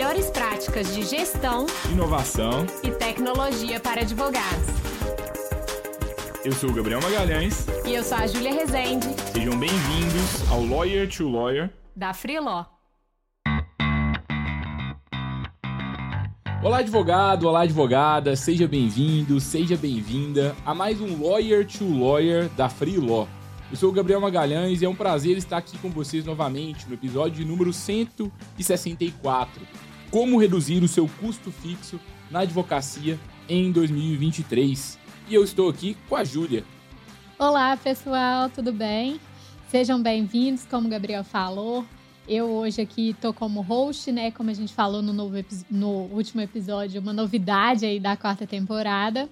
melhores práticas de gestão, inovação e tecnologia para advogados. Eu sou o Gabriel Magalhães. E eu sou a Júlia Rezende. Sejam bem-vindos ao Lawyer to Lawyer da Freeló. Olá, advogado, olá, advogada, seja bem-vindo, seja bem-vinda a mais um Lawyer to Lawyer da Freeló. Eu sou o Gabriel Magalhães e é um prazer estar aqui com vocês novamente no episódio número 164. Como reduzir o seu custo fixo na advocacia em 2023. E eu estou aqui com a Júlia. Olá, pessoal, tudo bem? Sejam bem-vindos, como o Gabriel falou. Eu hoje aqui tô como host, né? Como a gente falou no, novo, no último episódio, uma novidade aí da quarta temporada.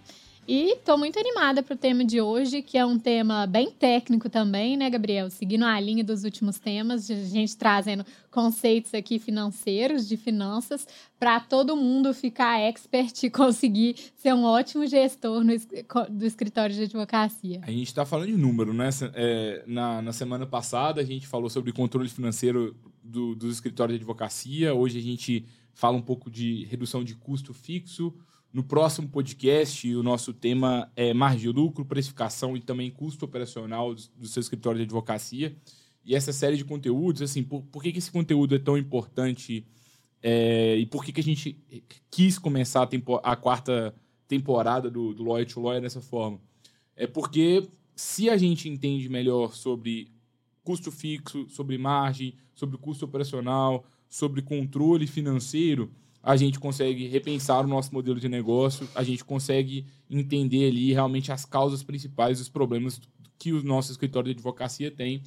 E tô muito animada pro tema de hoje, que é um tema bem técnico também, né, Gabriel? Seguindo a linha dos últimos temas, a gente trazendo conceitos aqui financeiros, de finanças, para todo mundo ficar expert e conseguir ser um ótimo gestor no, do escritório de advocacia. A gente está falando de número, né? É, na, na semana passada a gente falou sobre controle financeiro do, dos escritórios de advocacia. Hoje a gente fala um pouco de redução de custo fixo. No próximo podcast, o nosso tema é margem de lucro, precificação e também custo operacional do, seu escritório de advocacia. E essa série de conteúdos, assim, por, por que, que esse conteúdo é tão importante é, e por que, que a gente quis começar a, tempo, a quarta temporada do, do Lawyer to Lawyer dessa forma? É porque se a gente entende melhor sobre custo fixo, sobre margem, sobre custo operacional, sobre controle financeiro, a gente consegue repensar o nosso modelo de negócio, a gente consegue entender ali realmente as causas principais dos problemas que o nosso escritório de advocacia tem.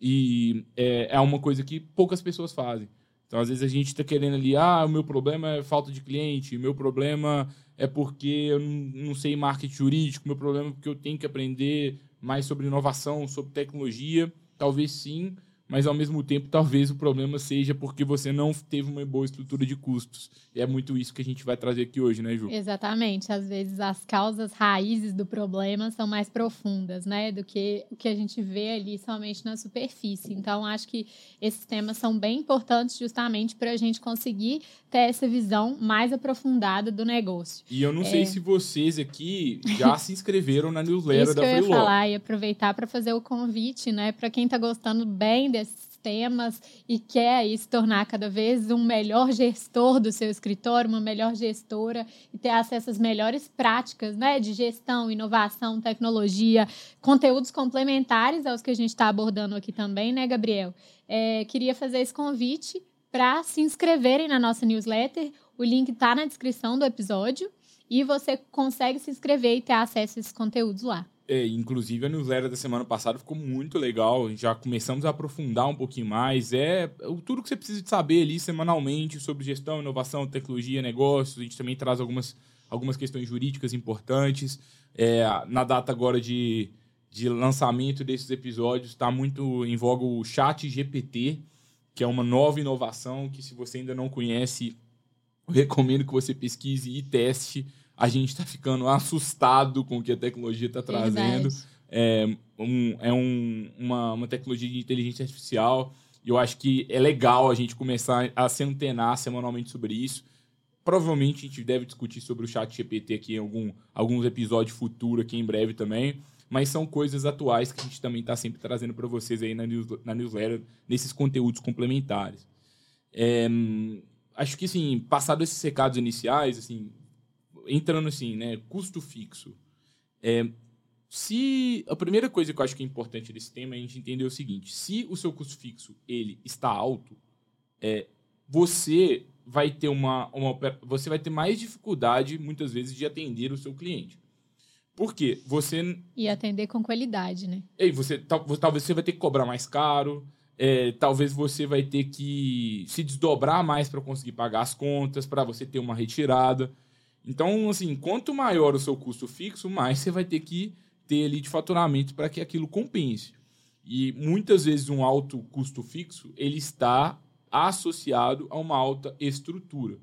E é, é uma coisa que poucas pessoas fazem. Então, às vezes, a gente está querendo ali, ah, o meu problema é falta de cliente, meu problema é porque eu não sei marketing jurídico, meu problema é porque eu tenho que aprender mais sobre inovação, sobre tecnologia. Talvez sim, mas ao mesmo tempo talvez o problema seja porque você não teve uma boa estrutura de custos. E é muito isso que a gente vai trazer aqui hoje, né, Ju? Exatamente. Às vezes as causas raízes do problema são mais profundas, né, do que o que a gente vê ali somente na superfície. Então, acho que esses temas são bem importantes justamente para a gente conseguir ter essa visão mais aprofundada do negócio. E eu não é... sei se vocês aqui já se inscreveram na newsletter Isso da que eu ia falar e aproveitar para fazer o convite, né, para quem está gostando bem desses temas e quer aí se tornar cada vez um melhor gestor do seu escritório, uma melhor gestora e ter acesso às melhores práticas né, de gestão, inovação, tecnologia, conteúdos complementares aos que a gente está abordando aqui também, né, Gabriel? É, queria fazer esse convite para se inscreverem na nossa newsletter. O link está na descrição do episódio e você consegue se inscrever e ter acesso a esses conteúdos lá. É, inclusive a newsletter da semana passada ficou muito legal. Já começamos a aprofundar um pouquinho mais. É tudo que você precisa saber ali semanalmente sobre gestão, inovação, tecnologia, negócios. A gente também traz algumas, algumas questões jurídicas importantes. É, na data agora de, de lançamento desses episódios, está muito em voga o Chat GPT, que é uma nova inovação que, se você ainda não conhece, recomendo que você pesquise e teste a gente está ficando assustado com o que a tecnologia está trazendo. É, um, é um, uma, uma tecnologia de inteligência artificial. E eu acho que é legal a gente começar a se antenar semanalmente sobre isso. Provavelmente a gente deve discutir sobre o chat GPT aqui em algum, alguns episódios futuros aqui em breve também. Mas são coisas atuais que a gente também está sempre trazendo para vocês aí na, news, na newsletter, nesses conteúdos complementares. É, acho que, assim, passado esses recados iniciais, assim, entrando assim, né, custo fixo. É, se a primeira coisa que eu acho que é importante desse tema é a gente entender o seguinte: se o seu custo fixo ele está alto, é, você vai ter uma, uma você vai ter mais dificuldade muitas vezes de atender o seu cliente. Por quê? Você e atender com qualidade, né? E você talvez você vai ter que cobrar mais caro. É, talvez você vai ter que se desdobrar mais para conseguir pagar as contas, para você ter uma retirada. Então, assim, quanto maior o seu custo fixo, mais você vai ter que ter ali de faturamento para que aquilo compense. E muitas vezes um alto custo fixo, ele está associado a uma alta estrutura.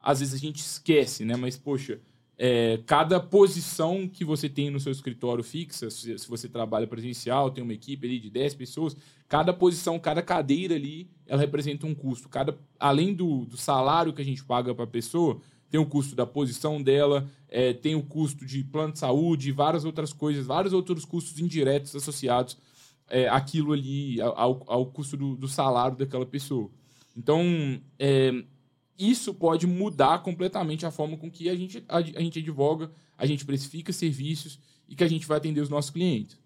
Às vezes a gente esquece, né? Mas, poxa, é, cada posição que você tem no seu escritório fixa, se, você trabalha presencial, tem uma equipe ali de 10 pessoas, cada posição, cada cadeira ali, ela representa um custo. Cada, além do, do salário que a gente paga para a pessoa, tem o custo da posição dela, é, tem o custo de plano de saúde, várias outras coisas, vários outros custos indiretos associados é, àquilo ali, ao, ao custo do, do, salário daquela pessoa. Então, é, isso pode mudar completamente a forma com que a gente, a, a gente advoga, a gente precifica serviços e que a gente vai atender os nossos clientes.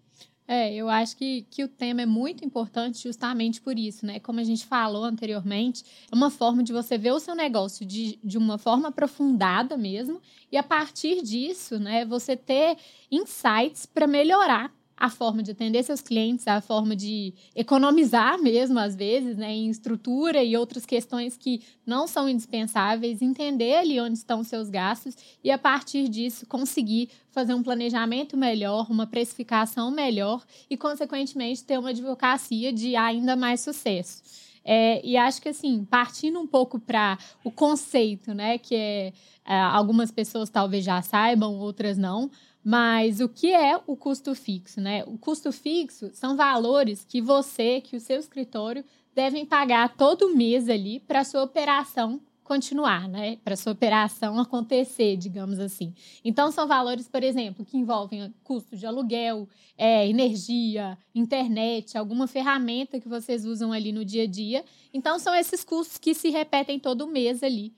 É, eu acho que, que o tema é muito importante justamente por isso, né? Como a gente falou anteriormente, é uma forma de você ver o seu negócio de, de uma forma aprofundada mesmo, e a partir disso, né, você ter insights para melhorar a forma de atender seus clientes, a forma de economizar mesmo, às vezes, né, em estrutura e outras questões que não são indispensáveis, entender ali onde estão seus gastos e, a partir disso, conseguir fazer um planejamento melhor, uma precificação melhor e, consequentemente, ter uma advocacia de ainda mais sucesso. É, e acho que, assim, partindo um pouco para o conceito, né, que é, é, algumas pessoas talvez já saibam, outras não, mas o que é o custo fixo, né? O custo fixo são valores que você, que o seu escritório devem pagar todo mês ali para sua operação continuar, né? Para sua operação acontecer, digamos assim. Então, são valores, por exemplo, que envolvem custo de aluguel, é, energia, internet, alguma ferramenta que vocês usam ali no dia a dia. Então, são esses custos que se repetem todo mês ali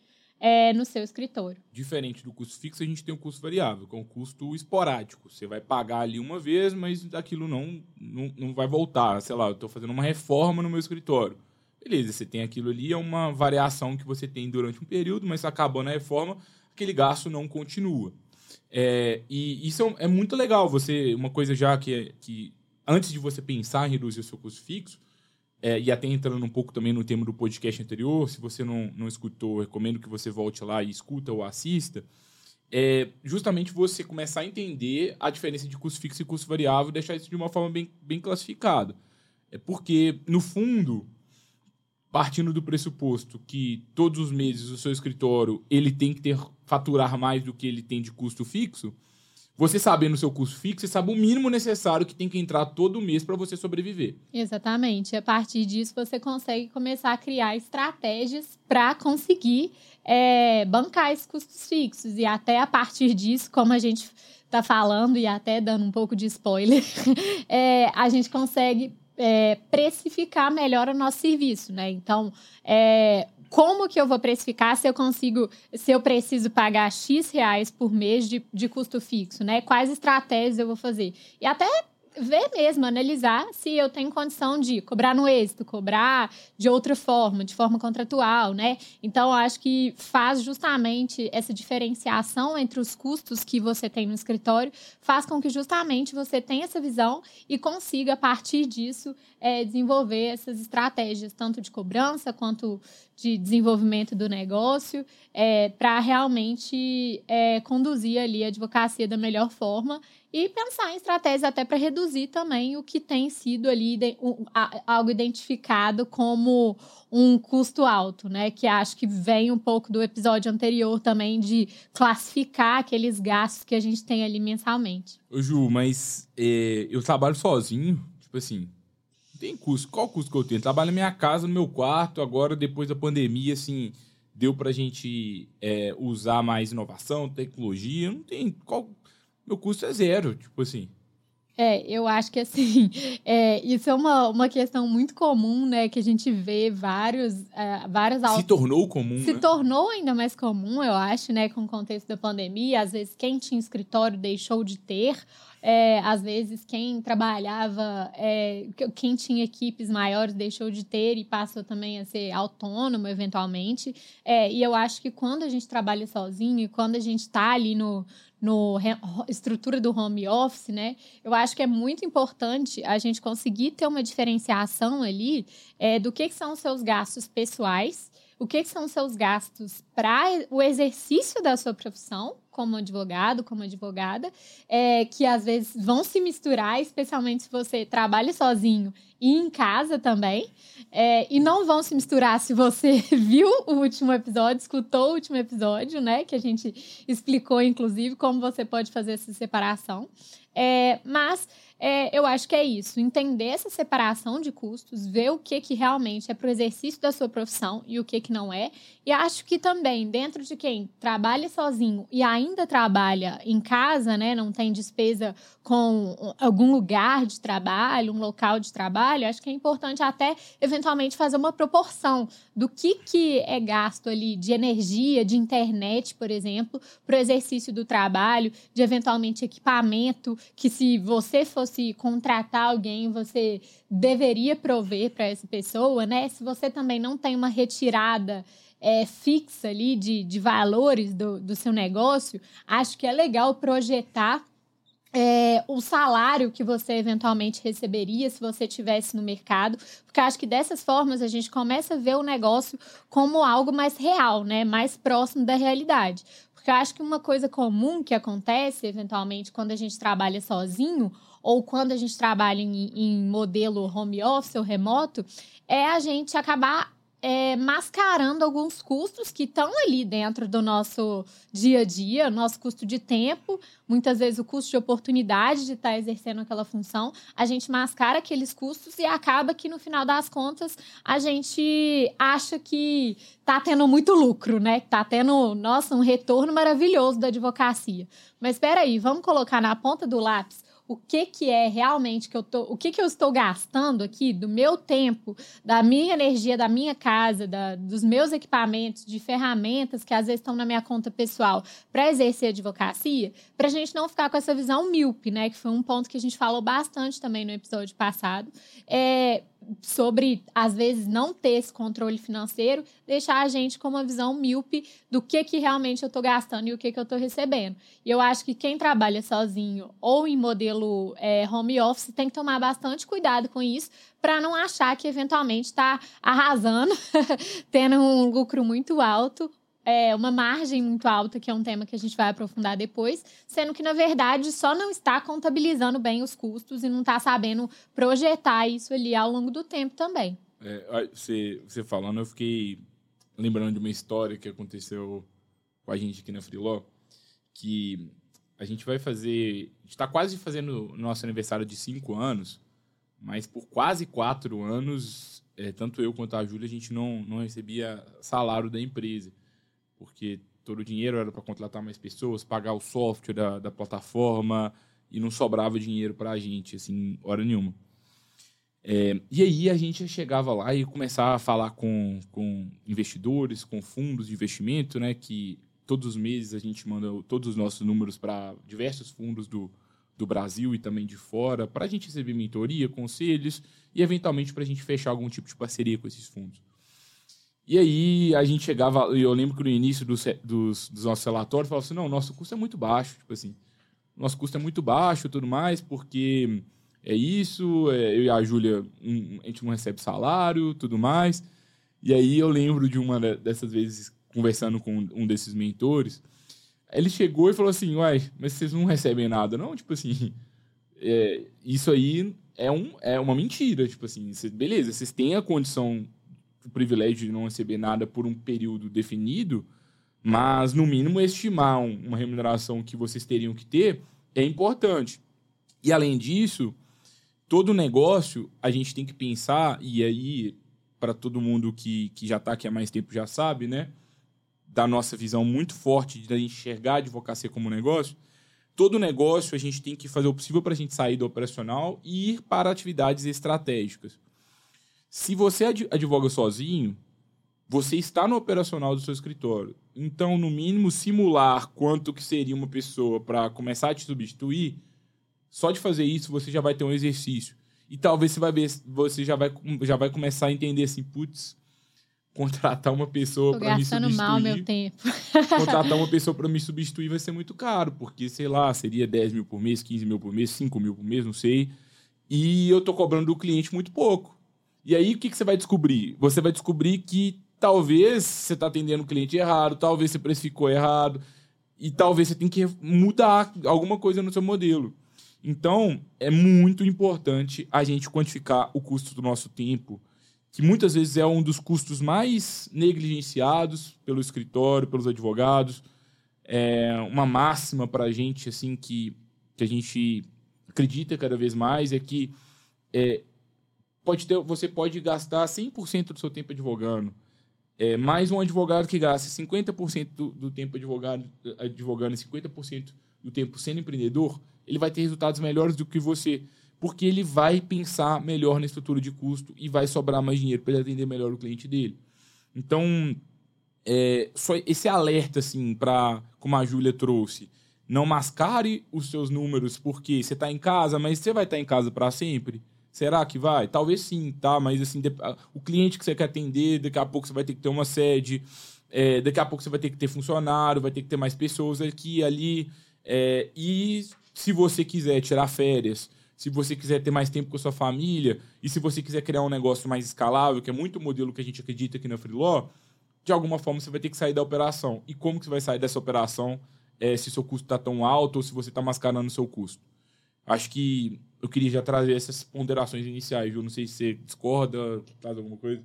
é, no seu escritório. Diferente do custo fixo, a gente tem um custo variável, que é um custo esporádico. Você vai pagar ali uma vez, mas aquilo não, não, não vai voltar. Sei lá, eu estou fazendo uma reforma no meu escritório. Beleza, você tem aquilo ali, é uma variação que você tem durante um período, mas acabando a reforma, aquele gasto não continua. É, e isso é, é, muito legal. Você, uma coisa já que, que antes de você pensar em reduzir o seu custo fixo, é, e até entrando um pouco também no tema do podcast anterior, se você não, não escutou, recomendo que você volte lá e escuta ou assista. É justamente você começar a entender a diferença de custo fixo e custo variável e deixar isso de uma forma bem, bem classificada. É porque, no fundo, partindo do pressuposto que todos os meses o seu escritório ele tem que ter faturar mais do que ele tem de custo fixo, você sabendo o seu custo fixo, você sabe o mínimo necessário que tem que entrar todo mês para você sobreviver. Exatamente. A partir disso, você consegue começar a criar estratégias para conseguir é, bancar esses custos fixos. E até a partir disso, como a gente está falando, e até dando um pouco de spoiler, é, a gente consegue é, precificar melhor o nosso serviço, né? Então, é, como que eu vou precificar se eu consigo, se eu preciso pagar X reais por mês de, de custo fixo, né? Quais estratégias eu vou fazer? E até ver mesmo, analisar se eu tenho condição de cobrar no êxito, cobrar de outra forma, de forma contratual, né? Então, acho que faz justamente essa diferenciação entre os custos que você tem no escritório, faz com que justamente você tenha essa visão e consiga, a partir disso, é, desenvolver essas estratégias, tanto de cobrança quanto de desenvolvimento do negócio, é, para realmente é, conduzir ali a advocacia da melhor forma e pensar em estratégias até para reduzir também o que tem sido ali de, um, a, algo identificado como um custo alto, né? Que acho que vem um pouco do episódio anterior também de classificar aqueles gastos que a gente tem ali mensalmente. Ô Ju, mas é, eu trabalho sozinho, tipo assim, tem custo. Qual custo que eu tenho? Trabalho na minha casa, no meu quarto, agora depois da pandemia, assim, deu pra gente é, usar mais inovação, tecnologia, não tem... Qual meu custo é zero, tipo assim. É, eu acho que assim, é, isso é uma, uma questão muito comum, né? Que a gente vê vários, é, várias Se tornou comum. Se né? tornou ainda mais comum, eu acho, né? Com o contexto da pandemia. Às vezes, quem tinha escritório deixou de ter. É, às vezes, quem trabalhava, é, quem tinha equipes maiores deixou de ter e passou também a ser autônomo, eventualmente. É, e eu acho que quando a gente trabalha sozinho, quando a gente está ali no, no estrutura do home office, né? Eu acho que é muito importante a gente conseguir ter uma diferenciação ali é, do que, que são os seus gastos pessoais, o que, que são os seus gastos para o exercício da sua profissão como advogado, como advogada, é, que às vezes vão se misturar, especialmente se você trabalha sozinho e em casa também. É, e não vão se misturar se você viu o último episódio, escutou o último episódio, né? Que a gente explicou, inclusive, como você pode fazer essa separação. É, mas é, eu acho que é isso, entender essa separação de custos, ver o que, que realmente é para o exercício da sua profissão e o que, que não é. E acho que também, dentro de quem trabalha sozinho e ainda trabalha em casa, né, não tem despesa com algum lugar de trabalho, um local de trabalho, acho que é importante até eventualmente fazer uma proporção do que, que é gasto ali de energia, de internet, por exemplo, para o exercício do trabalho, de eventualmente equipamento, que se você fosse fosse contratar alguém, você deveria prover para essa pessoa, né? Se você também não tem uma retirada é, fixa ali de, de valores do, do seu negócio, acho que é legal projetar é, o salário que você eventualmente receberia se você tivesse no mercado, porque acho que dessas formas a gente começa a ver o negócio como algo mais real, né? Mais próximo da realidade. Porque eu acho que uma coisa comum que acontece, eventualmente, quando a gente trabalha sozinho, ou quando a gente trabalha em, em modelo home office ou remoto, é a gente acabar é, mascarando alguns custos que estão ali dentro do nosso dia a dia, nosso custo de tempo, muitas vezes o custo de oportunidade de estar tá exercendo aquela função. A gente mascara aqueles custos e acaba que no final das contas a gente acha que está tendo muito lucro, né? Está tendo, nossa, um retorno maravilhoso da advocacia. Mas espera aí, vamos colocar na ponta do lápis o que que é realmente que eu tô, o que que eu estou gastando aqui do meu tempo, da minha energia, da minha casa, da, dos meus equipamentos, de ferramentas que às vezes estão na minha conta pessoal para exercer advocacia, para a gente não ficar com essa visão míope, né? Que foi um ponto que a gente falou bastante também no episódio passado. É, sobre, às vezes, não ter esse controle financeiro, deixar a gente com uma visão míope do que, que realmente eu estou gastando e o que, que eu estou recebendo. E eu acho que quem trabalha sozinho ou em modelo é, home office tem que tomar bastante cuidado com isso para não achar que eventualmente está arrasando, tendo um lucro muito alto é, uma margem muito alta, que é um tema que a gente vai aprofundar depois, sendo que, na verdade, só não está contabilizando bem os custos e não está sabendo projetar isso ali ao longo do tempo também. É, você, você falando, eu fiquei lembrando de uma história que aconteceu com a gente aqui na Freeló, que a gente vai fazer. A gente está quase fazendo nosso aniversário de cinco anos, mas por quase quatro anos, é, tanto eu quanto a Júlia, a gente não, não recebia salário da empresa porque todo o dinheiro era para contratar mais pessoas, pagar o software da, da plataforma e não sobrava dinheiro para a gente, assim, hora nenhuma. É, e aí a gente chegava lá e começava a falar com, com investidores, com fundos de investimento, né, que todos os meses a gente manda todos os nossos números para diversos fundos do, do Brasil e também de fora, para a gente receber mentoria, conselhos e, eventualmente, para a gente fechar algum tipo de parceria com esses fundos. E aí a gente chegava, eu lembro que no início dos, dos, dos nossos relatórios falava assim, não, nosso custo é muito baixo, tipo assim, nosso custo é muito baixo e tudo mais, porque é isso, é, eu e a Júlia, um, a gente não recebe salário, tudo mais. E aí eu lembro de uma dessas vezes, conversando com um desses mentores, ele chegou e falou assim, uai, mas vocês não recebem nada, não? Tipo assim, é, isso aí é, um, é uma mentira, tipo assim, beleza, vocês têm a condição o privilégio de não receber nada por um período definido, mas no mínimo estimar um, uma remuneração que vocês teriam que ter é importante. E além disso, todo negócio a gente tem que pensar, e aí para todo mundo que, que já está aqui há mais tempo já sabe, né? Da nossa visão muito forte de enxergar a advocacia como negócio, todo negócio a gente tem que fazer o possível para a gente sair do operacional e ir para atividades estratégicas. Se você advoga sozinho, você está no operacional do seu escritório. Então, no mínimo, simular quanto que seria uma pessoa para começar a te substituir, só de fazer isso você já vai ter um exercício. E talvez você vai ver, você já vai, já vai começar a entender assim, putz, contratar uma pessoa para me substituir. mal meu tempo. contratar uma pessoa para me substituir vai ser muito caro, porque, sei lá, seria 10 mil por mês, 15 mil por mês, 5 mil por mês, não sei. E eu tô cobrando do cliente muito pouco. E aí, o que, que você vai descobrir? Você vai descobrir que talvez você está atendendo o cliente errado, talvez você precificou errado. e talvez você tenha que mudar alguma coisa no seu modelo. Então, é muito importante a gente quantificar o custo do nosso tempo, que muitas vezes é um dos custos mais negligenciados pelo escritório, pelos advogados. É uma máxima para a gente, assim, que, que a gente acredita cada vez mais, é que é, pode ter, você pode gastar 100% do seu tempo advogando. É, mais um advogado que gasta 50% do, do tempo advogado, advogando e 50% do tempo sendo empreendedor, ele vai ter resultados melhores do que você, porque ele vai pensar melhor na estrutura de custo e vai sobrar mais dinheiro para ele atender melhor o cliente dele. Então, é, só esse alerta, assim, para como a Júlia trouxe, não mascare os seus números porque você está em casa, mas você vai estar tá em casa para sempre. Será que vai? Talvez sim, tá? Mas assim, o cliente que você quer atender, daqui a pouco você vai ter que ter uma sede, é, daqui a pouco você vai ter que ter funcionário, vai ter que ter mais pessoas aqui ali. É, e se você quiser tirar férias, se você quiser ter mais tempo com a sua família, e se você quiser criar um negócio mais escalável, que é muito o modelo que a gente acredita aqui na Freeló, de alguma forma você vai ter que sair da operação. E como que você vai sair dessa operação é, se seu custo está tão alto ou se você está mascarando o seu custo? Acho que eu queria já trazer essas ponderações iniciais, viu? Não sei se você discorda, traz alguma coisa.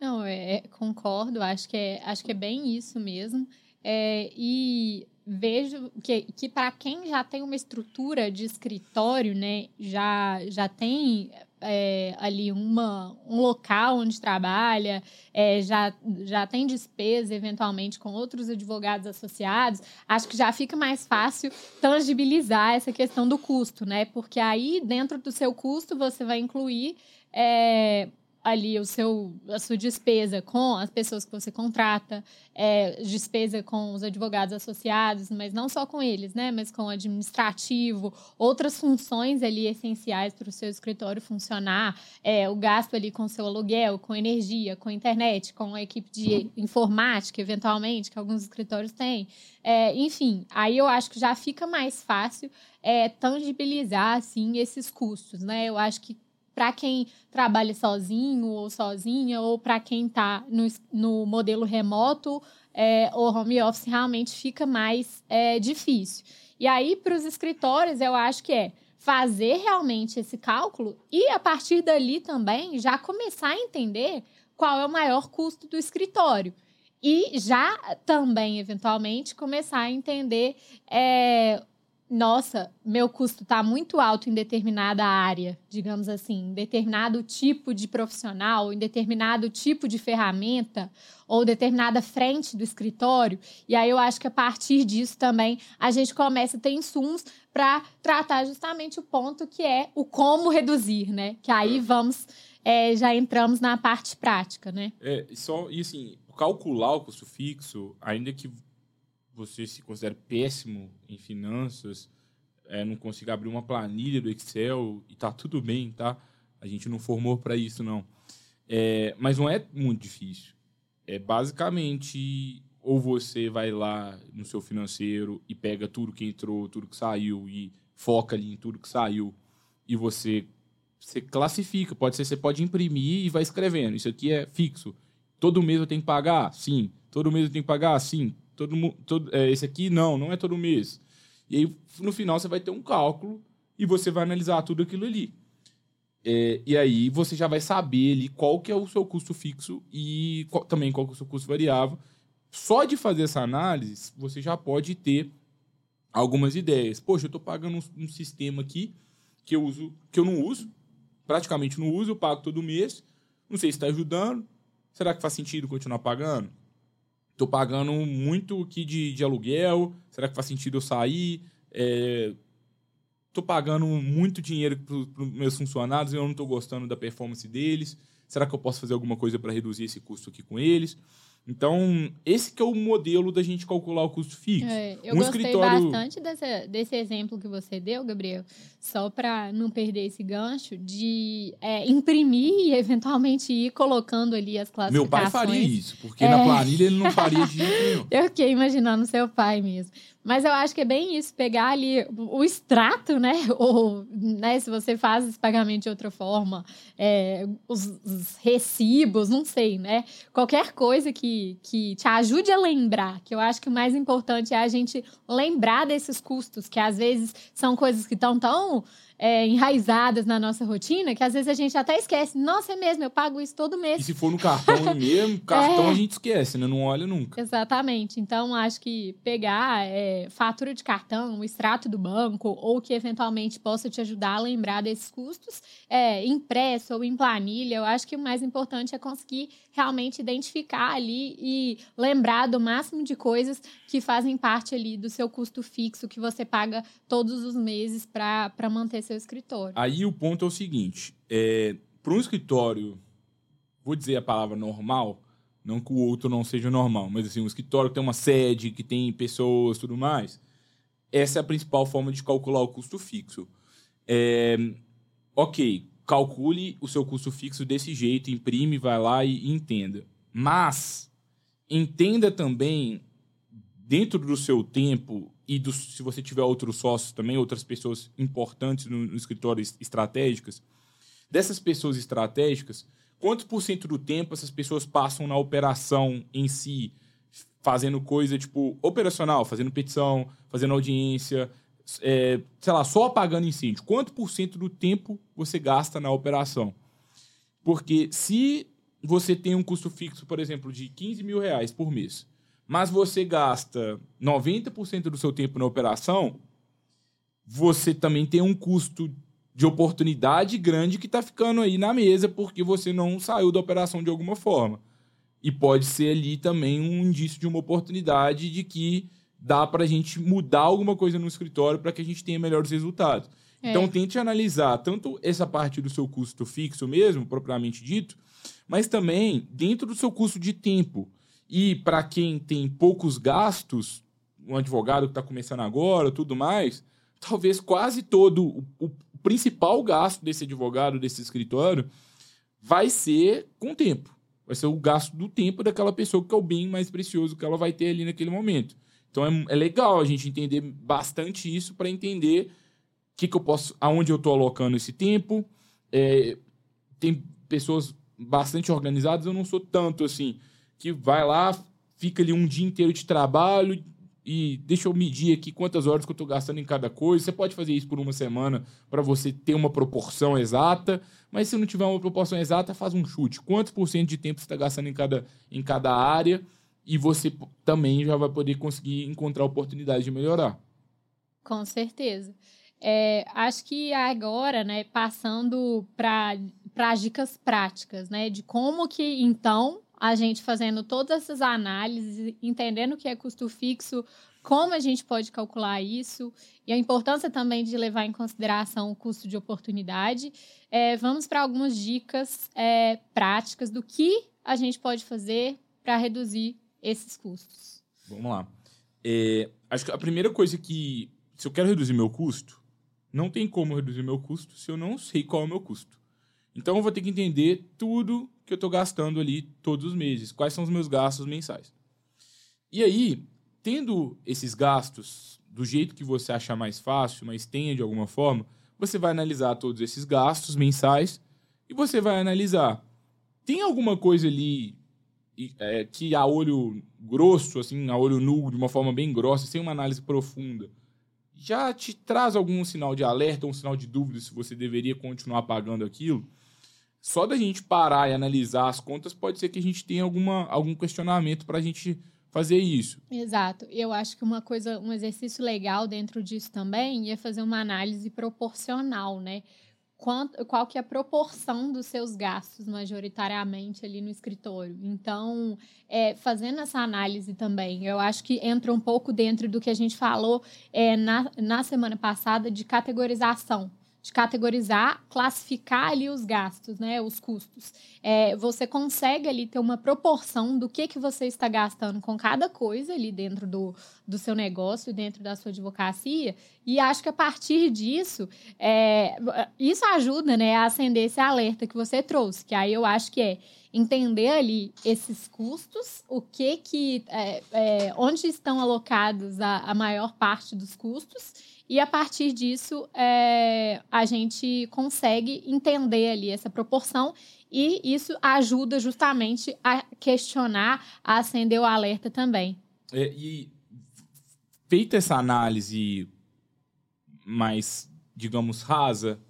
Não, é, é, concordo, acho que é, acho que é bem isso mesmo. É, e vejo que, que para quem já tem uma estrutura de escritório, né, já, já tem é, ali uma, um local onde trabalha, é, já, já tem despesa eventualmente com outros advogados associados, acho que já fica mais fácil tangibilizar essa questão do custo, né? Porque aí, dentro do seu custo, você vai incluir. É, ali o seu, a sua despesa com as pessoas que você contrata, é, despesa com os advogados associados, mas não só com eles, né? Mas com o administrativo, outras funções ali essenciais para o seu escritório funcionar, é, o gasto ali com seu aluguel, com energia, com internet, com a equipe de informática, eventualmente, que alguns escritórios têm. É, enfim, aí eu acho que já fica mais fácil é, tangibilizar assim esses custos, né? Eu acho que para quem trabalha sozinho ou sozinha, ou para quem está no, no modelo remoto é, ou home office, realmente fica mais é, difícil. E aí, para os escritórios, eu acho que é fazer realmente esse cálculo e, a partir dali também, já começar a entender qual é o maior custo do escritório. E já também, eventualmente, começar a entender é, nossa, meu custo está muito alto em determinada área, digamos assim, em determinado tipo de profissional, em determinado tipo de ferramenta ou determinada frente do escritório. E aí eu acho que a partir disso também a gente começa a ter insumos para tratar justamente o ponto que é o como reduzir, né? Que aí vamos, é, já entramos na parte prática, né? É, só, e assim, calcular o custo fixo, ainda que você se considera péssimo em finanças, é, não consiga abrir uma planilha do Excel e tá tudo bem, tá? A gente não formou para isso, não. É, mas não é muito difícil. É basicamente ou você vai lá no seu financeiro e pega tudo que entrou, tudo que saiu e foca ali em tudo que saiu e você você classifica, pode ser você pode imprimir e vai escrevendo. Isso aqui é fixo. Todo mês eu tenho que pagar? Sim. Todo mês eu tenho que pagar? Sim todo, todo é, esse aqui não, não é todo mês. E aí, no final, você vai ter um cálculo e você vai analisar tudo aquilo ali. É, e aí você já vai saber ali qual que é o seu custo fixo e qual, também qual que é o seu custo variável. Só de fazer essa análise, você já pode ter algumas ideias. Poxa, eu estou pagando um, um, sistema aqui que eu uso, que eu não uso, praticamente não uso, eu pago todo mês. Não sei se está ajudando. Será que faz sentido continuar pagando? Tô pagando muito aqui de, de aluguel. Será que faz sentido eu sair? É, tô pagando muito dinheiro para os meus funcionários e eu não estou gostando da performance deles. Será que eu posso fazer alguma coisa para reduzir esse custo aqui com eles? Então, esse que é o modelo da gente calcular o custo fixo. É, eu um gostei escritório... bastante desse, desse exemplo que você deu, Gabriel, só para não perder esse gancho, de é, imprimir e eventualmente ir colocando ali as classificações. Meu pai faria isso, porque é... na planilha ele não faria de jeito nenhum. Eu fiquei imaginando seu pai mesmo. Mas eu acho que é bem isso, pegar ali o extrato, né? Ou né, se você faz esse pagamento de outra forma, é, os, os, recibos, não sei, né? Qualquer coisa que, que te ajude a lembrar, que eu acho que o mais importante é a gente lembrar desses custos, que às vezes são coisas que estão tão é, enraizadas na nossa rotina que às vezes a gente até esquece. Nossa, é mesmo, eu pago isso todo mês. E se for no cartão mesmo, cartão é... a gente esquece, né? Não olha nunca. Exatamente. Então, acho que pegar é, fatura de cartão, o extrato do banco, ou que eventualmente possa te ajudar a lembrar desses custos, é, impresso ou em planilha, eu acho que o mais importante é conseguir realmente identificar ali e lembrar do máximo de coisas que fazem parte ali do seu custo fixo que você paga todos os meses para manter escritório. Aí o ponto é o seguinte: é, para um escritório, vou dizer a palavra normal, não que o outro não seja normal, mas assim, um escritório que tem uma sede, que tem pessoas tudo mais, essa é a principal forma de calcular o custo fixo. É, ok, calcule o seu custo fixo desse jeito, imprime, vai lá e entenda. Mas entenda também dentro do seu tempo e do, se você tiver outros sócios também, outras pessoas importantes no, no escritório estratégicas, dessas pessoas estratégicas, quantos por cento do tempo essas pessoas passam na operação em si, fazendo coisa tipo operacional, fazendo petição, fazendo audiência, é, sei lá, só apagando incêndio, quanto por cento do tempo você gasta na operação? Porque se você tem um custo fixo, por exemplo, de 15 mil reais por mês, mas você gasta 90% do seu tempo na operação, você também tem um custo de oportunidade grande que está ficando aí na mesa porque você não saiu da operação de alguma forma. E pode ser ali também um indício de uma oportunidade de que dá para a gente mudar alguma coisa no escritório para que a gente tenha melhores resultados. É. Então, tente analisar tanto essa parte do seu custo fixo mesmo, propriamente dito, mas também dentro do seu custo de tempo. E para quem tem poucos gastos, um advogado que está começando agora, tudo mais, talvez quase todo o, o principal gasto desse advogado, desse escritório, vai ser com tempo. Vai ser o gasto do tempo daquela pessoa que é o bem mais precioso que ela vai ter ali naquele momento. Então é, é legal a gente entender bastante isso para entender que, que eu posso, aonde eu estou alocando esse tempo. É, tem pessoas bastante organizadas, eu não sou tanto assim, que vai lá, fica ali um dia inteiro de trabalho e deixa eu medir aqui quantas horas que eu estou gastando em cada coisa. Você pode fazer isso por uma semana para você ter uma proporção exata, mas se não tiver uma proporção exata, faz um chute. Quantos por cento de tempo você está gastando em cada, em cada área? e você também já vai poder conseguir encontrar oportunidades de melhorar. Com certeza. É, acho que agora, né, passando para as dicas práticas, né, de como que então a gente fazendo todas essas análises, entendendo o que é custo fixo, como a gente pode calcular isso e a importância também de levar em consideração o custo de oportunidade, é, vamos para algumas dicas é, práticas do que a gente pode fazer para reduzir esses custos? Vamos lá. É, acho que a primeira coisa que, se eu quero reduzir meu custo, não tem como reduzir meu custo se eu não sei qual é o meu custo. Então eu vou ter que entender tudo que eu estou gastando ali todos os meses, quais são os meus gastos mensais. E aí, tendo esses gastos do jeito que você achar mais fácil, mas tenha de alguma forma, você vai analisar todos esses gastos mensais e você vai analisar tem alguma coisa ali é, que a olho grosso, assim, a olho nu, de uma forma bem grossa, sem uma análise profunda, já te traz algum sinal de alerta, um sinal de dúvida se você deveria continuar pagando aquilo, só da gente parar e analisar as contas, pode ser que a gente tenha alguma, algum questionamento para a gente fazer isso. Exato. Eu acho que uma coisa, um exercício legal dentro disso também é fazer uma análise proporcional, né? quanto, qual que é a proporção dos seus gastos majoritariamente ali no escritório. Então, é, fazendo essa análise também, eu acho que entra um pouco dentro do que a gente falou é, na, na semana passada de categorização de categorizar, classificar ali os gastos, né, os custos. É, você consegue ali ter uma proporção do que, que você está gastando com cada coisa ali dentro do, do seu negócio, dentro da sua advocacia, e acho que a partir disso, é, isso ajuda né, a acender esse alerta que você trouxe, que aí eu acho que é entender ali esses custos, o que que, é, é, onde estão alocados a, a maior parte dos custos, e a partir disso, é, a gente consegue entender ali essa proporção e isso ajuda justamente a questionar, a acender o alerta também. É, e feita essa análise mais, digamos, rasa,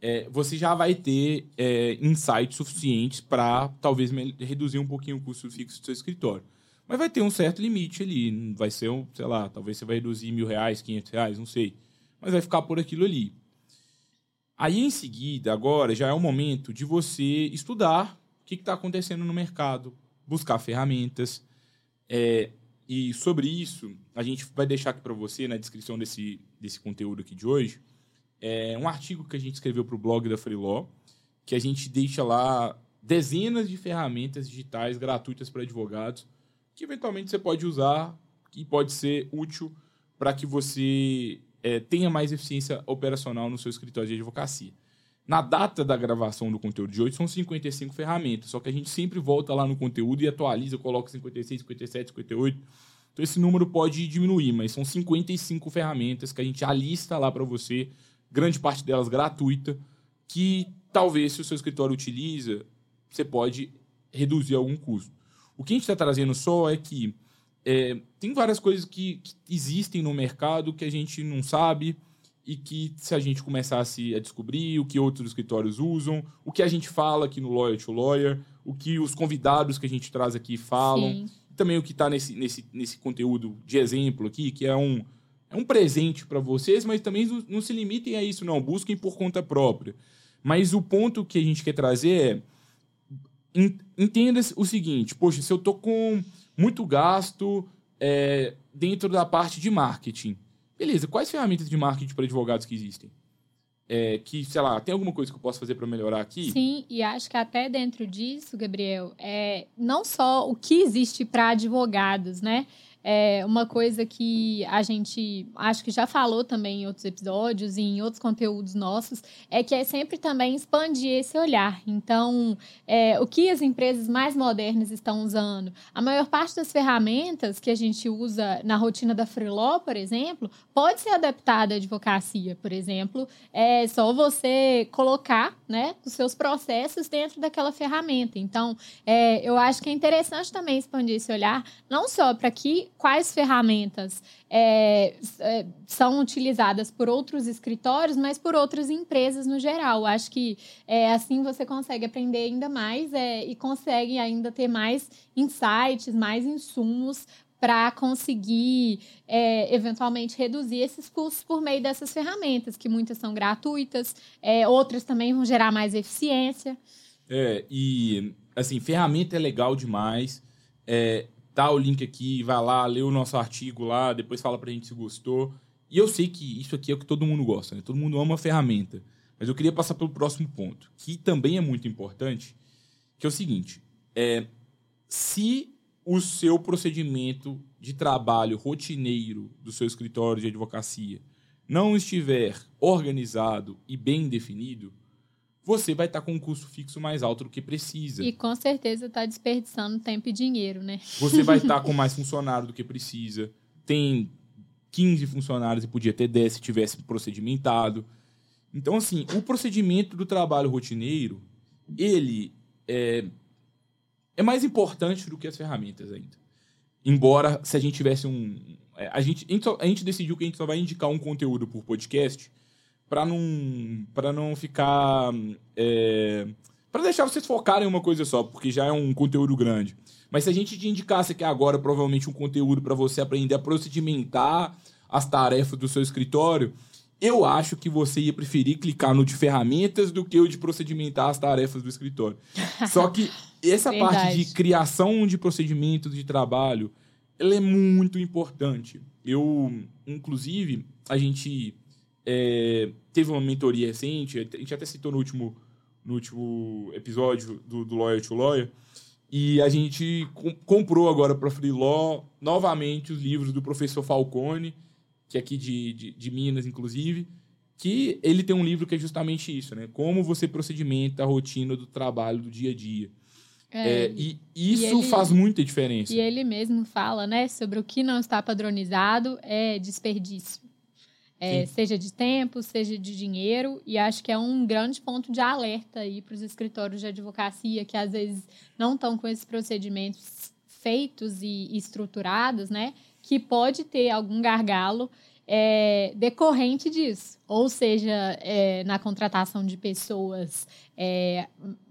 é, você já vai ter é, insights suficientes para talvez reduzir um pouquinho o custo fixo do seu escritório. Mas vai ter um certo limite ali. Vai ser, um, sei lá, talvez você vai reduzir mil reais, quinhentos reais, não sei. Mas vai ficar por aquilo ali. Aí, em seguida, agora já é o momento de você estudar o que está acontecendo no mercado, buscar ferramentas. É, e sobre isso, a gente vai deixar aqui para você, na descrição desse, desse conteúdo aqui de hoje, é um artigo que a gente escreveu para o blog da Freeló, que a gente deixa lá dezenas de ferramentas digitais gratuitas para advogados que eventualmente você pode usar e pode ser útil para que você é, tenha mais eficiência operacional no seu escritório de advocacia. Na data da gravação do conteúdo de hoje, são 55 ferramentas, só que a gente sempre volta lá no conteúdo e atualiza, coloca 56, 57, 58. Então esse número pode diminuir, mas são 55 ferramentas que a gente alista lá para você, grande parte delas gratuita, que talvez se o seu escritório utiliza, você pode reduzir algum custo. O que a gente está trazendo só é que é, tem várias coisas que, que, existem no mercado que a gente não sabe e que se a gente começasse a descobrir o que outros escritórios usam, o que a gente fala aqui no Lawyer to Lawyer, o que os convidados que a gente traz aqui falam, Sim. também o que está nesse, nesse, nesse conteúdo de exemplo aqui, que é um, é um presente para vocês, mas também não, não se limitem a isso, não. Busquem por conta própria. Mas o ponto que a gente quer trazer é entenda o seguinte, poxa, se eu tô com muito gasto é, dentro da parte de marketing. Beleza, quais ferramentas de marketing para advogados que existem? É, que, sei lá, tem alguma coisa que eu posso fazer para melhorar aqui? Sim, e acho que até dentro disso, Gabriel, é não só o que existe para advogados, né? É uma coisa que a gente acho que já falou também em outros episódios e em outros conteúdos nossos é que é sempre também expandir esse olhar. Então, é, o que as empresas mais modernas estão usando? A maior parte das ferramentas que a gente usa na rotina da Freeló, por exemplo, pode ser adaptada à advocacia. Por exemplo, é só você colocar né, os seus processos dentro daquela ferramenta. Então, é, eu acho que é interessante também expandir esse olhar, não só para que quais ferramentas é, é, são utilizadas por outros escritórios, mas por outras empresas no geral. Acho que é, assim você consegue aprender ainda mais é, e consegue ainda ter mais insights, mais insumos para conseguir é, eventualmente reduzir esses custos por meio dessas ferramentas, que muitas são gratuitas, é, outras também vão gerar mais eficiência. É, e assim, ferramenta é legal demais. É, tá o link aqui, vai lá, lê o nosso artigo lá, depois fala pra gente se gostou. E eu sei que isso aqui é o que todo mundo gosta, né? Todo mundo ama a ferramenta. Mas eu queria passar pelo próximo ponto, que também é muito importante, que é o seguinte: é, se o seu procedimento de trabalho rotineiro do seu escritório de advocacia não estiver organizado e bem definido, você vai estar com um custo fixo mais alto do que precisa. E com certeza está desperdiçando tempo e dinheiro, né? Você vai estar com mais funcionário do que precisa. Tem 15 funcionários e podia ter 10 se tivesse procedimentado. Então, assim, o procedimento do trabalho rotineiro, ele é, é mais importante do que as ferramentas ainda. Embora, se a gente tivesse um... É, a gente, a gente decidiu que a gente só vai indicar um conteúdo por podcast para não para não ficar é, para deixar vocês focarem em uma coisa só, porque já é um conteúdo grande. Mas se a gente te indicasse aqui agora provavelmente um conteúdo para você aprender a procedimentar as tarefas do seu escritório, eu acho que você ia preferir clicar no de ferramentas do que o de procedimentar as tarefas do escritório. Só que essa parte de criação de procedimentos de trabalho, ela é muito importante. Eu, inclusive, a gente é, teve uma mentoria recente, a gente até citou no último, no último episódio do, do Lawyer to Lawyer, e a gente com, comprou agora para Free Law novamente os livros do professor Falcone, que é aqui de, de, de Minas, inclusive, que ele tem um livro que é justamente isso, né? Como você procedimenta a rotina do trabalho do dia a dia. É, É, e isso e ele- faz muita diferença. E ele mesmo fala, né, sobre o que não está padronizado é desperdício. É, seja de tempo, seja de dinheiro, e acho que é um grande ponto de alerta aí para os escritórios de advocacia que às vezes não estão com esses procedimentos feitos e estruturados, né, que pode ter algum gargalo é, decorrente disso, ou seja, é, na contratação de pessoas é,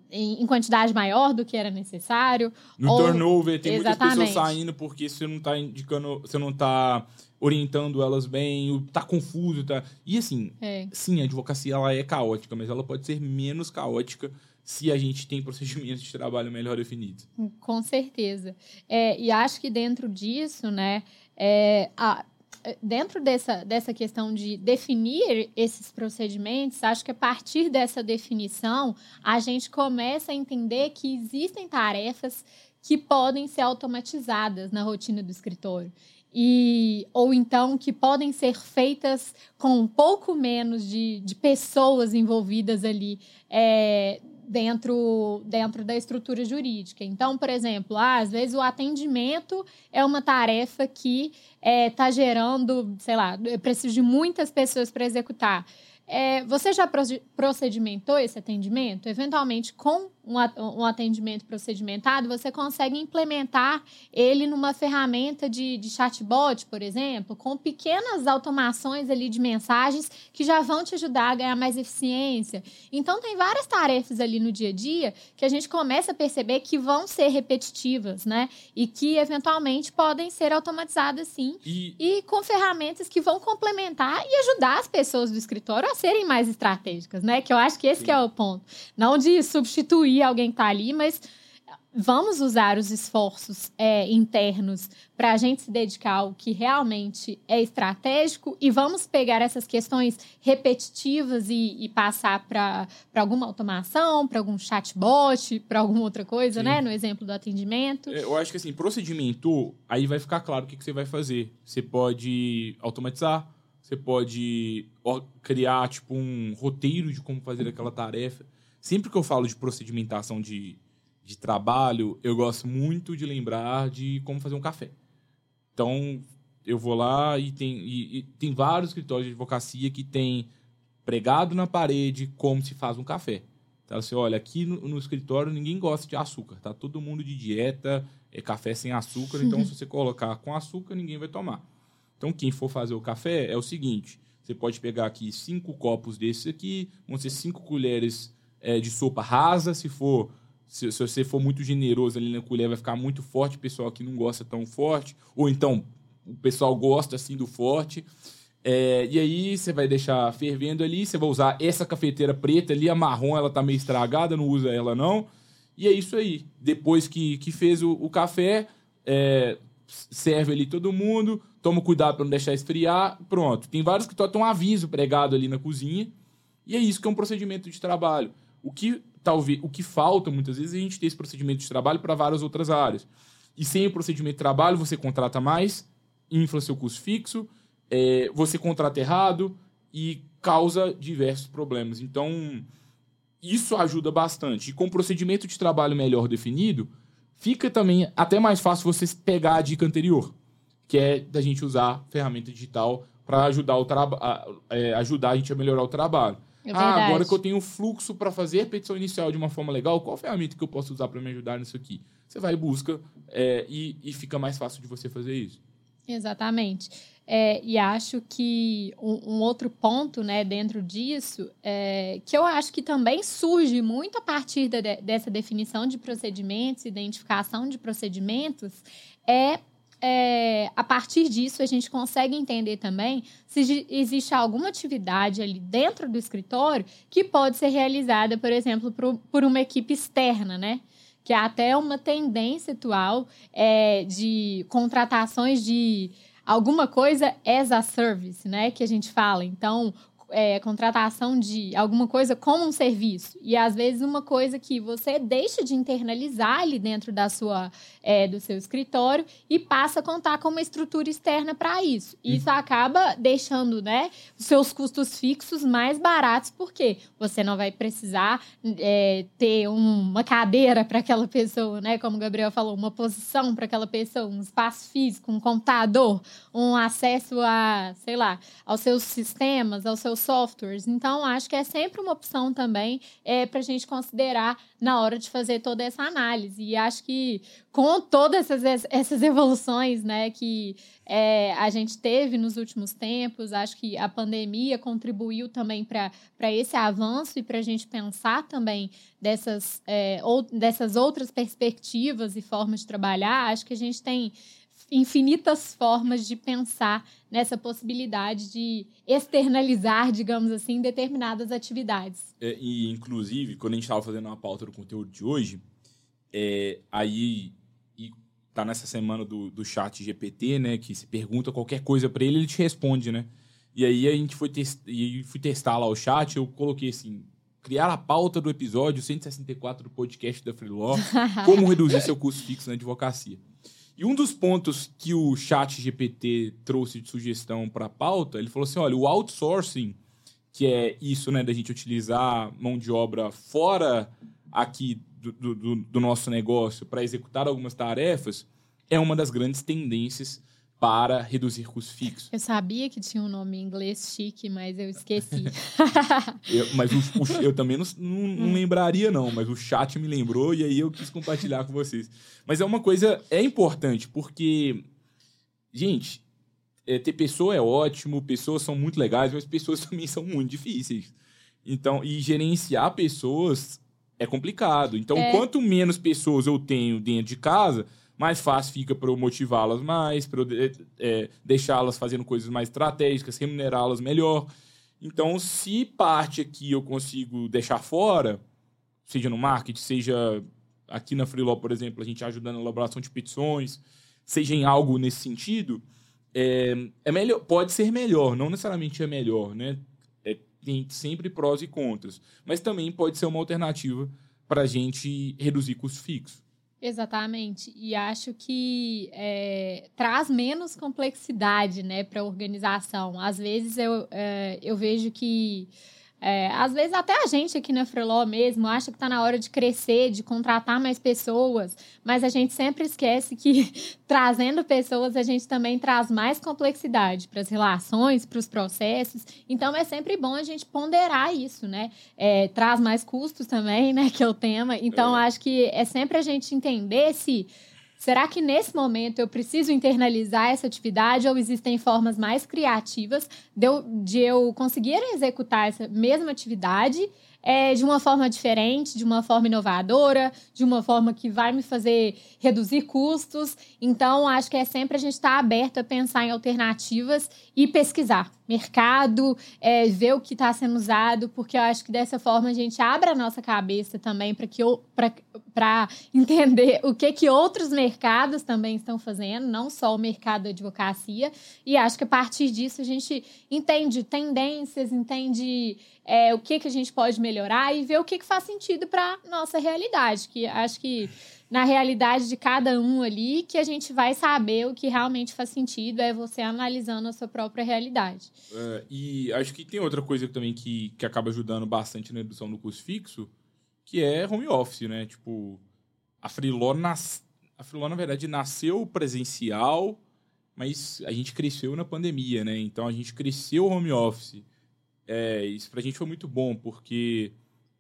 em, quantidade maior do que era necessário, No Ou- turnover, tem muitas pessoas Exatamente. saindo porque você não tá indicando, você não tá orientando elas bem, tá confuso, tá. E assim, é, sim, a advocacia ela é caótica, mas ela pode ser menos caótica se a gente tem procedimentos de trabalho melhor definidos. Com certeza. É, e acho que dentro disso, né, é, a- é, dentro dessa, dessa questão de definir esses procedimentos, acho que a partir dessa definição, a gente começa a entender que existem tarefas que podem ser automatizadas na rotina do escritório. E, ou então que podem ser feitas com um pouco menos de, de pessoas envolvidas ali é, dentro, dentro da estrutura jurídica. Então, por exemplo, ah, às vezes o atendimento é uma tarefa que está gerando, sei lá, eu preciso de muitas pessoas para executar. É, você já proce- procedimentou esse atendimento? Eventualmente, com um atendimento procedimentado, você consegue implementar ele numa ferramenta de, de chatbot, por exemplo, com pequenas automações ali de mensagens que já vão te ajudar a ganhar mais eficiência. Então, tem várias tarefas ali no dia a dia que a gente começa a perceber que vão ser repetitivas, né? E que, eventualmente, podem ser automatizadas, sim. E E com ferramentas que vão complementar e ajudar as pessoas do escritório a serem mais estratégicas, né? Que eu acho que esse que é o ponto. Não de substituir alguém que está ali, mas vamos usar os esforços é, internos para a gente se dedicar ao que realmente é estratégico e vamos pegar essas questões repetitivas e, e passar para alguma automação, para algum chatbot, para alguma outra coisa, Sim. né? No exemplo do atendimento. É, Eu acho que assim, procedimentou, aí vai ficar claro o que, que você vai fazer. Você pode automatizar, você pode criar tipo um roteiro de como fazer aquela tarefa. Sempre que eu falo de procedimentação de, de trabalho, eu gosto muito de lembrar de como fazer um café. Então, eu vou lá e tem, e- e tem vários escritórios de advocacia que tem pregado na parede como se faz um café. Então, assim, olha, aqui no, no escritório ninguém gosta de açúcar, tá todo mundo de dieta, é café sem açúcar, então se você colocar com açúcar, ninguém vai tomar. Então, quem for fazer o café é o seguinte: você pode pegar aqui cinco copos desses aqui, vão ser cinco colheres é, de sopa rasa, se for. Se, se você for muito generoso ali na colher, vai ficar muito forte, o pessoal que não gosta tão forte. Ou então, o pessoal gosta assim do forte. É, e aí você vai deixar fervendo ali, você vai usar essa cafeteira preta ali, a marrom, ela tá meio estragada, não usa ela não. E é isso aí. Depois que, que fez o, o café, é, serve ali todo mundo, toma cuidado para não deixar esfriar, pronto. Tem vários que tem um aviso pregado ali na cozinha. E é isso que é um procedimento de trabalho. O que talvez, o que falta muitas vezes é a gente ter esse procedimento de trabalho para várias outras áreas. E sem o procedimento de trabalho, você contrata mais, infla seu custo fixo, é, você contrata errado e causa diversos problemas. Então, isso ajuda bastante. E com o procedimento de trabalho melhor definido, fica também até mais fácil você pegar a dica anterior, que é da gente usar ferramenta digital para ajudar, o é, ajudar a gente a melhorar o trabalho. É ah, agora que eu tenho fluxo para fazer a petição inicial de uma forma legal, qual ferramenta que eu posso usar para me ajudar nisso aqui? Você vai e busca é, e, e fica mais fácil de você fazer isso. Exatamente. É, e acho que um, um outro ponto né, dentro disso, é, que eu acho que também surge muito a partir de- dessa definição de procedimentos, identificação de procedimentos, é, é, a partir disso a gente consegue entender também se existe alguma atividade ali dentro do escritório que pode ser realizada, por exemplo, por, por uma equipe externa, né? Que é até uma tendência atual é, de contratações de alguma coisa as a service, né? Que a gente fala. Então, é, contratação de alguma coisa como um serviço. E às vezes uma coisa que você deixa de internalizar ali dentro da sua, é, do seu escritório e passa a contar com uma estrutura externa para isso. E isso acaba deixando né, os seus custos fixos mais baratos, porque você não vai precisar é, ter uma cadeira para aquela pessoa, né? Como o Gabriel falou, uma posição para aquela pessoa, um espaço físico, um computador, um acesso a, sei lá, aos seus sistemas, aos seus softwares. Então, acho que é sempre uma opção também é, para a gente considerar na hora de fazer toda essa análise. E acho que com todas essas, essas evoluções né, que é, a gente teve nos últimos tempos, acho que a pandemia contribuiu também para esse avanço e para a gente pensar também dessas, é, ou, dessas outras perspectivas e formas de trabalhar. Acho que a gente tem infinitas formas de pensar nessa possibilidade de externalizar, digamos assim, determinadas atividades. É, e, inclusive, quando a gente estava fazendo uma pauta do conteúdo de hoje, é, aí e tá nessa semana do, do chat GPT, né, que se pergunta qualquer coisa para ele, ele te responde, né? E aí a gente foi test... e fui testar lá o chat, eu coloquei assim, criar a pauta do episódio 164 do podcast da Freeló, como reduzir seu custo fixo na advocacia. E um dos pontos que o chat GPT trouxe de sugestão para a pauta, ele falou assim, olha, o outsourcing, que é isso, né, da gente utilizar mão de obra fora aqui do, do, do nosso negócio para executar algumas tarefas, é uma das grandes tendências para reduzir custos fixos. Eu sabia que tinha um nome em inglês chique, mas eu esqueci. eu, mas o, o, eu também não, não, não, lembraria, não, mas o chat me lembrou e aí eu quis compartilhar com vocês. Mas é uma coisa, é importante, porque, gente, é, ter pessoa é ótimo, pessoas são muito legais, mas pessoas também são muito difíceis. Então, e gerenciar pessoas é complicado. Então, é. quanto menos pessoas eu tenho dentro de casa, mais fácil fica para eu motivá-las mais, para eu é, deixá-las fazendo coisas mais estratégicas, remunerá-las melhor. Então, se parte aqui eu consigo deixar fora, seja no marketing, seja aqui na Freeló, por exemplo, a gente ajudando na elaboração de petições, seja em algo nesse sentido, é, é melhor, pode ser melhor, não necessariamente é melhor, né? É, tem sempre prós e contras, mas também pode ser uma alternativa para a gente reduzir custo fixo. Exatamente. E acho que é, traz menos complexidade né, para a organização. Às vezes eu, é, eu vejo que é, às vezes até a gente aqui na Freeló mesmo acha que está na hora de crescer, de contratar mais pessoas, mas a gente sempre esquece que trazendo pessoas a gente também traz mais complexidade para as relações, para os processos. Então é sempre bom a gente ponderar isso, né? É, traz mais custos também, né? Que é o tema. Então é. acho que é sempre a gente entender se Será que nesse momento eu preciso internalizar essa atividade ou existem formas mais criativas de eu, de eu conseguir executar essa mesma atividade é, de uma forma diferente, de uma forma inovadora, de uma forma que vai me fazer reduzir custos. Então, acho que é sempre a gente estar tá aberto a pensar em alternativas e pesquisar mercado, é, ver o que está sendo usado, porque eu acho que dessa forma a gente abre a nossa cabeça também para que para entender o que, que outros mercados também estão fazendo, não só o mercado da advocacia. E acho que a partir disso a gente entende tendências, entende é, o que, que a gente pode melhorar e ver o que, que faz sentido para nossa realidade. Que acho que na realidade de cada um ali que a gente vai saber o que realmente faz sentido, é você analisando a sua própria realidade. É, e acho que tem outra coisa também que, que acaba ajudando bastante na redução do custo fixo, que é home office, né? Tipo, a Freeló, nas... a Freeló na verdade, nasceu presencial, mas a gente cresceu na pandemia, né? Então, a gente cresceu home office. É, isso pra gente foi muito bom, porque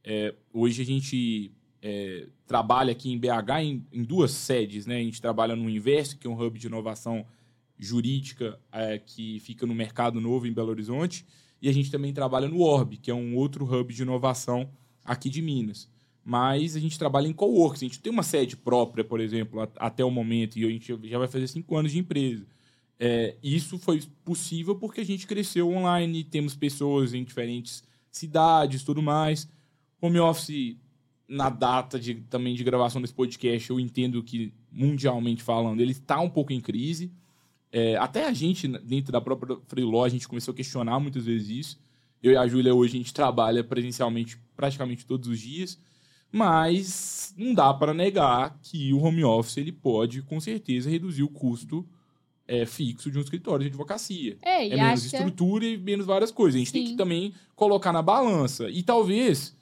é, hoje a gente é, trabalha aqui em BH em, em, duas sedes, né? A gente trabalha no Inverso, que é um hub de inovação jurídica é, que fica no Mercado Novo em Belo Horizonte, e a gente também trabalha no Orb, que é um outro hub de inovação aqui de Minas. Mas a gente trabalha em coworks, a gente tem uma sede própria, por exemplo, até o momento, e a gente já vai fazer cinco anos de empresa. É, isso foi possível porque a gente cresceu online, temos pessoas em diferentes cidades, tudo mais. Home office na data de, também de gravação desse podcast, eu entendo que, mundialmente falando, ele está um pouco em crise. É, até a gente, dentro da própria Freeló, a gente começou a questionar muitas vezes isso. Eu e a Júlia hoje a gente trabalha presencialmente praticamente todos os dias, mas não dá para negar que o home office ele pode com certeza reduzir o custo é, fixo de um escritório de advocacia. É, é menos estrutura que... e menos várias coisas. A gente Sim. tem que também colocar na balança. E talvez,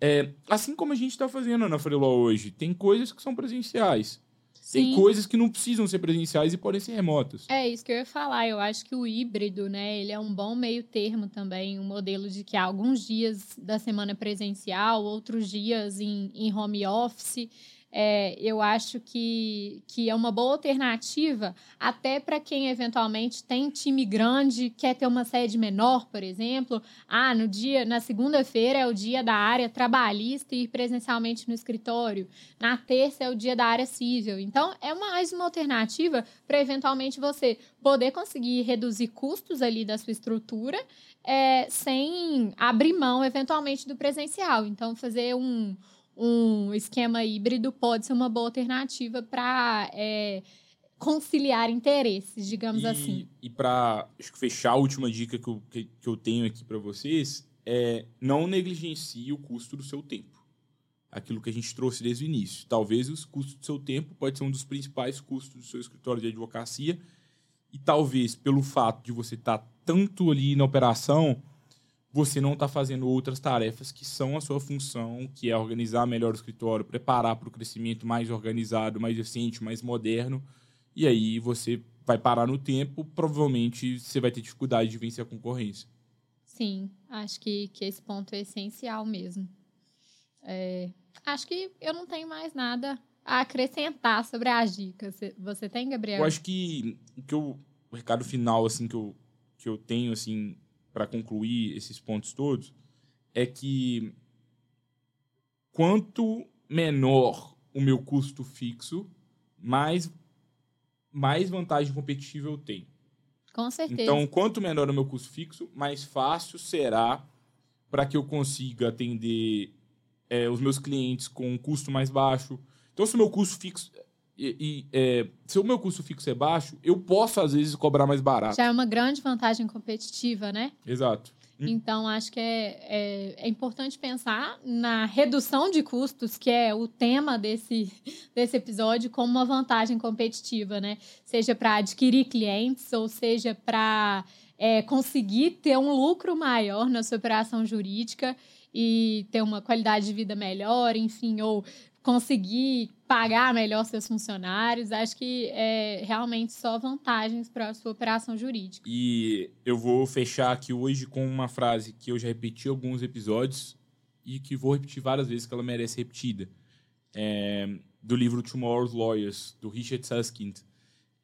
é, assim como a gente está fazendo na Freeló hoje, tem coisas que são presenciais. Sim. Tem coisas que não precisam ser presenciais e podem ser remotas. É isso que eu ia falar. Eu acho que o híbrido, né, ele é um bom meio termo também, um modelo de que há alguns dias da semana presencial, outros dias em, em home office é, eu acho que, que é uma boa alternativa até para quem eventualmente tem time grande, quer ter uma sede menor, por exemplo. Ah, no dia, na segunda-feira é o dia da área trabalhista e ir presencialmente no escritório. Na terça é o dia da área civil. Então, é mais uma alternativa para eventualmente você poder conseguir reduzir custos ali da sua estrutura é, sem abrir mão, eventualmente, do presencial. Então, fazer um um esquema híbrido pode ser uma boa alternativa para é, conciliar interesses, digamos e, assim. E para fechar a última dica que eu, que, que eu tenho aqui para vocês, é não negligencie o custo do seu tempo. Aquilo que a gente trouxe desde o início. Talvez os custos do seu tempo pode ser um dos principais custos do seu escritório de advocacia e talvez pelo fato de você estar tá tanto ali na operação você não está fazendo outras tarefas que são a sua função, que é organizar melhor o escritório, preparar para o crescimento mais organizado, mais eficiente, mais moderno. E aí você vai parar no tempo, provavelmente você vai ter dificuldade de vencer a concorrência. Sim, acho que, que esse ponto é essencial mesmo. É, acho que eu não tenho mais nada a acrescentar sobre as dicas. Você tem, Gabriel? Eu acho que, que eu, o recado final assim que eu, que eu tenho assim para concluir esses pontos todos, é que quanto menor o meu custo fixo, mais, mais vantagem competitiva eu tenho. Com certeza. Então, quanto menor o meu custo fixo, mais fácil será para que eu consiga atender é, os meus clientes com um custo mais baixo. Então, se o meu custo fixo e, e é, se o meu custo fixo é baixo, eu posso, às vezes, cobrar mais barato. Já é uma grande vantagem competitiva, né? Exato. Hum. Então, acho que é, é, é, importante pensar na redução de custos, que é o tema desse, desse episódio, como uma vantagem competitiva, né? Seja para adquirir clientes, ou seja para é, conseguir ter um lucro maior na sua operação jurídica e ter uma qualidade de vida melhor, enfim, ou conseguir pagar melhor seus funcionários. Acho que é realmente só vantagens para a sua operação jurídica. E eu vou fechar aqui hoje com uma frase que eu já repeti alguns episódios e que vou repetir várias vezes que ela merece repetida. É, do livro Tomorrow's Lawyers, do Richard Susskind.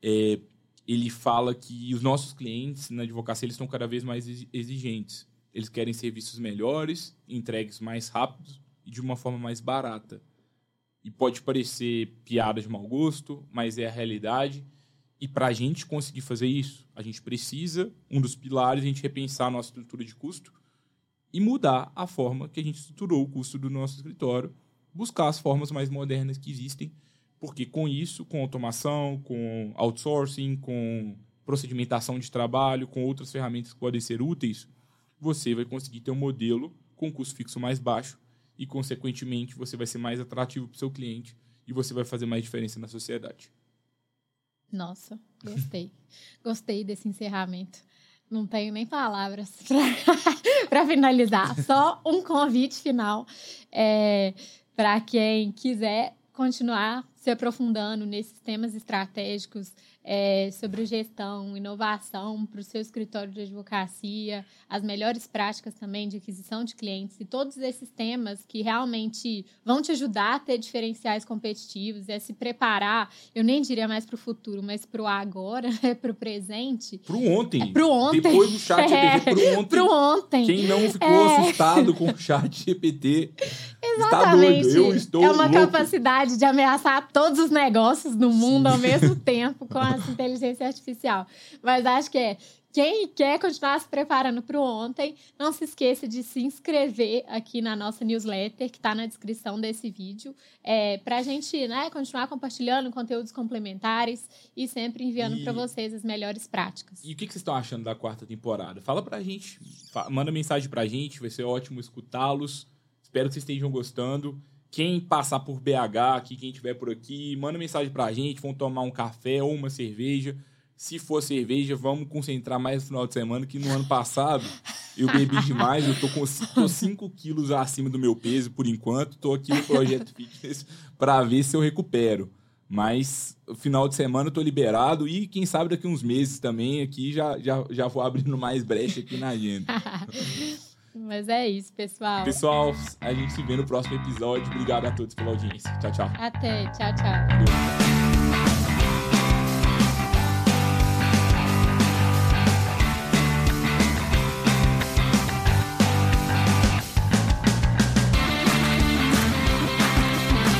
É, ele fala que os nossos clientes na advocacia eles estão cada vez mais exigentes. Eles querem serviços melhores, entregues mais rápidos e de uma forma mais barata. E pode parecer piada de mau gosto, mas é a realidade. E para a gente conseguir fazer isso, a gente precisa, um dos pilares, a gente repensar a nossa estrutura de custo e mudar a forma que a gente estruturou o custo do nosso escritório, buscar as formas mais modernas que existem, porque com isso, com automação, com outsourcing, com procedimentação de trabalho, com outras ferramentas que podem ser úteis, você vai conseguir ter um modelo com custo fixo mais baixo e, consequentemente, você vai ser mais atrativo para o seu cliente e você vai fazer mais diferença na sociedade. Nossa, gostei. gostei desse encerramento. Não tenho nem palavras para finalizar. Só um convite final é, para quem quiser continuar se aprofundando nesses temas estratégicos é, sobre gestão, inovação para o seu escritório de advocacia, as melhores práticas também de aquisição de clientes e todos esses temas que realmente vão te ajudar a ter diferenciais competitivos e a se preparar, eu nem diria mais para o futuro, mas para o agora, é para o presente. Para o ontem. É para o ontem. Depois do chat é, GPT, para o ontem. Para o ontem. Quem não ficou é. assustado com o chat GPT Exatamente. está doido. Eu estou É uma louco. capacidade de ameaçar todos os negócios do mundo Sim. ao mesmo tempo com a inteligência artificial. Mas acho que é quem quer continuar se preparando para o ontem, não se esqueça de se inscrever aqui na nossa newsletter, que está na descrição desse vídeo, é, para a gente né, continuar compartilhando conteúdos complementares e sempre enviando para vocês as melhores práticas. E o que, que vocês estão achando da quarta temporada? Fala para a gente, manda mensagem para a gente, vai ser ótimo escutá-los. Espero que vocês estejam gostando. Quem passar por BH aqui, quem estiver por aqui, manda mensagem para a gente, vão tomar um café ou uma cerveja se for cerveja, vamos concentrar mais no final de semana, que no ano passado eu bebi demais, eu tô com 5 quilos acima do meu peso por enquanto, tô aqui no Projeto Fitness para ver se eu recupero. Mas final de semana eu tô liberado e quem sabe daqui uns meses também aqui já, já, já vou abrindo mais brecha aqui na agenda. Mas é isso, pessoal. Pessoal, a gente se vê no próximo episódio. Obrigado a todos pela audiência. Tchau, tchau. Até. Tchau, tchau.